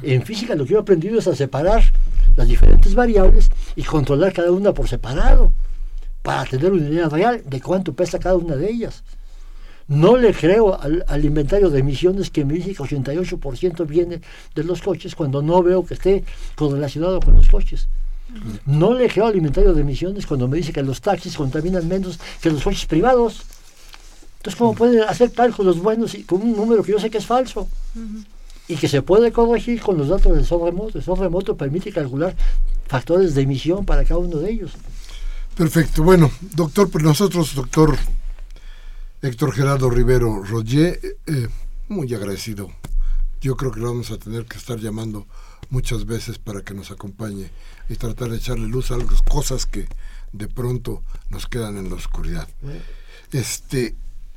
S3: En física lo que yo he aprendido es a separar las diferentes variables y controlar cada una por separado para tener una idea real de cuánto pesa cada una de ellas. No le creo al, inventario de emisiones que me dice que 88% viene de los coches cuando no veo que esté correlacionado con los coches. No le creo al inventario de emisiones cuando me dice que los taxis contaminan menos que los coches privados. Entonces, ¿cómo pueden hacer cálculos buenos y con un número que yo sé que es falso? Y que se puede corregir con los datos del sol remoto. El sol remoto permite calcular factores de emisión para cada uno de ellos.
S1: Perfecto. Bueno, doctor, pues nosotros, doctor Héctor Gerardo Rivero Roger, eh, muy agradecido. Yo creo que lo vamos a tener que estar llamando muchas veces para que nos acompañe y tratar de echarle luz a las cosas que de pronto nos quedan en la oscuridad. Este,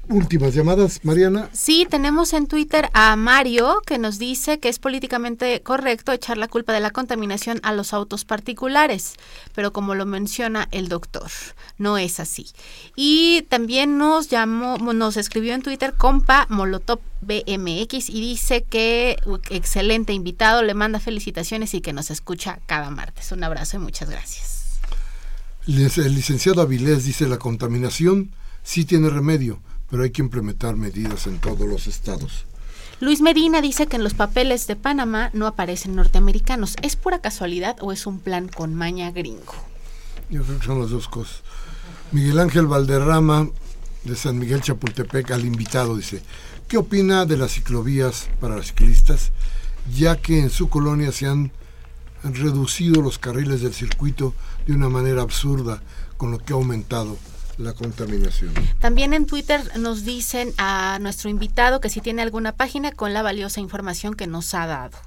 S1: Últimas llamadas, Mariana.
S2: Sí, tenemos en Twitter a Mario que nos dice que es políticamente correcto echar la culpa de la contaminación a los autos particulares, pero como lo menciona el doctor, no es así. Y también nos llamó, nos escribió en Twitter compa Molotov BMX y dice que excelente invitado, le manda felicitaciones y que nos escucha cada martes. Un abrazo y muchas gracias.
S1: El licenciado Avilés dice la contaminación sí tiene remedio pero hay que implementar medidas en todos los estados.
S2: Luis Medina dice que en los papeles de Panamá no aparecen norteamericanos. ¿Es pura casualidad o es un plan con maña gringo?
S1: Yo creo que son las dos cosas. Miguel Ángel Valderrama, de San Miguel Chapultepec, al invitado, dice, ¿Qué opina de las ciclovías para los ciclistas, ya que en su colonia se han reducido los carriles del circuito de una manera absurda, con lo que ha aumentado la contaminación.
S2: También en Twitter nos dicen a nuestro invitado que si tiene alguna página con la valiosa información que nos ha dado.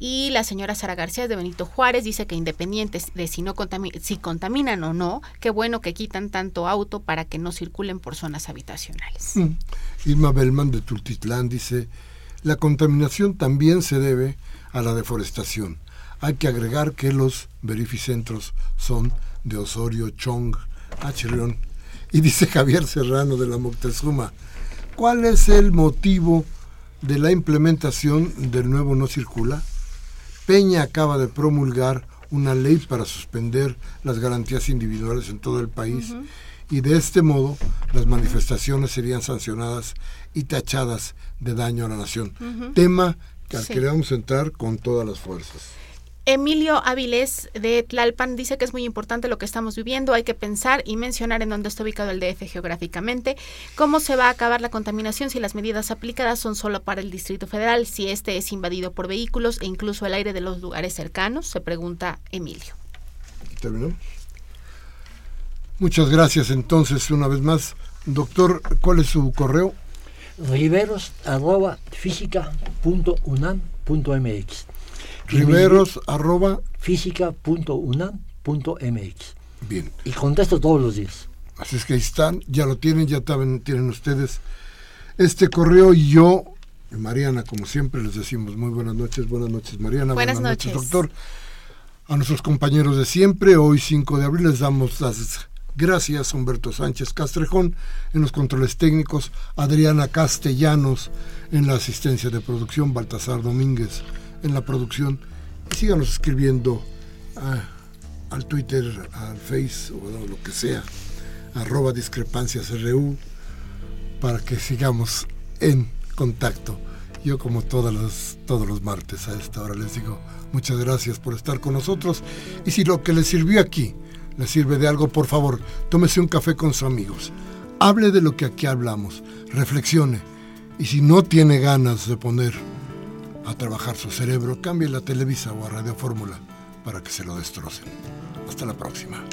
S2: Y la señora Sara García de Benito Juárez dice que independientes de si, no si contaminan o no, qué bueno que quitan tanto auto para que no circulen por zonas habitacionales.
S1: Mm. Irma Bellman de Tultitlán dice, la contaminación también se debe a la deforestación. Hay que agregar que los verificentros son de Osorio, Chong, Achrión y dice Javier Serrano de la Moctezuma, ¿cuál es el motivo de la implementación del nuevo no circula? Peña acaba de promulgar una ley para suspender las garantías individuales en todo el país y de este modo las manifestaciones serían sancionadas y tachadas de daño a la nación. Tema que al que vamos a entrar con todas las fuerzas.
S2: Emilio Áviles de Tlalpan dice que es muy importante lo que estamos viviendo, hay que pensar y mencionar en dónde está ubicado el DF geográficamente, cómo se va a acabar la contaminación si las medidas aplicadas son solo para el Distrito Federal, si este es invadido por vehículos e incluso el aire de los lugares cercanos, se pregunta Emilio.
S1: ¿Terminó? Muchas gracias entonces una vez más. Doctor, ¿cuál es su correo?
S3: riveros arroba
S1: riveros arroba
S3: física.unam.mx.
S1: Bien.
S3: Y contesto todos los días.
S1: Así es que ahí están, ya lo tienen, ya tienen ustedes este correo y yo, Mariana, como siempre les decimos, muy buenas noches, buenas noches Mariana,
S2: buenas, noches.
S1: doctor. A nuestros compañeros de siempre, hoy 5 de abril les damos las gracias Humberto Sánchez Castrejón en los controles técnicos, Adriana Castellanos en la asistencia de producción, Baltasar Domínguez en la producción. Y síganos escribiendo al Twitter, al Face o lo que sea, arroba discrepancias RU, para que sigamos en contacto. Yo como todos los, todos los martes a esta hora les digo muchas gracias por estar con nosotros y si lo que les sirvió aquí les sirve de algo, por favor, tómese un café con sus amigos. Hable de lo que aquí hablamos, reflexione y si no tiene ganas de poner a trabajar su cerebro, cambie la Televisa o a Radio Fórmula para que se lo destrocen. Hasta la próxima.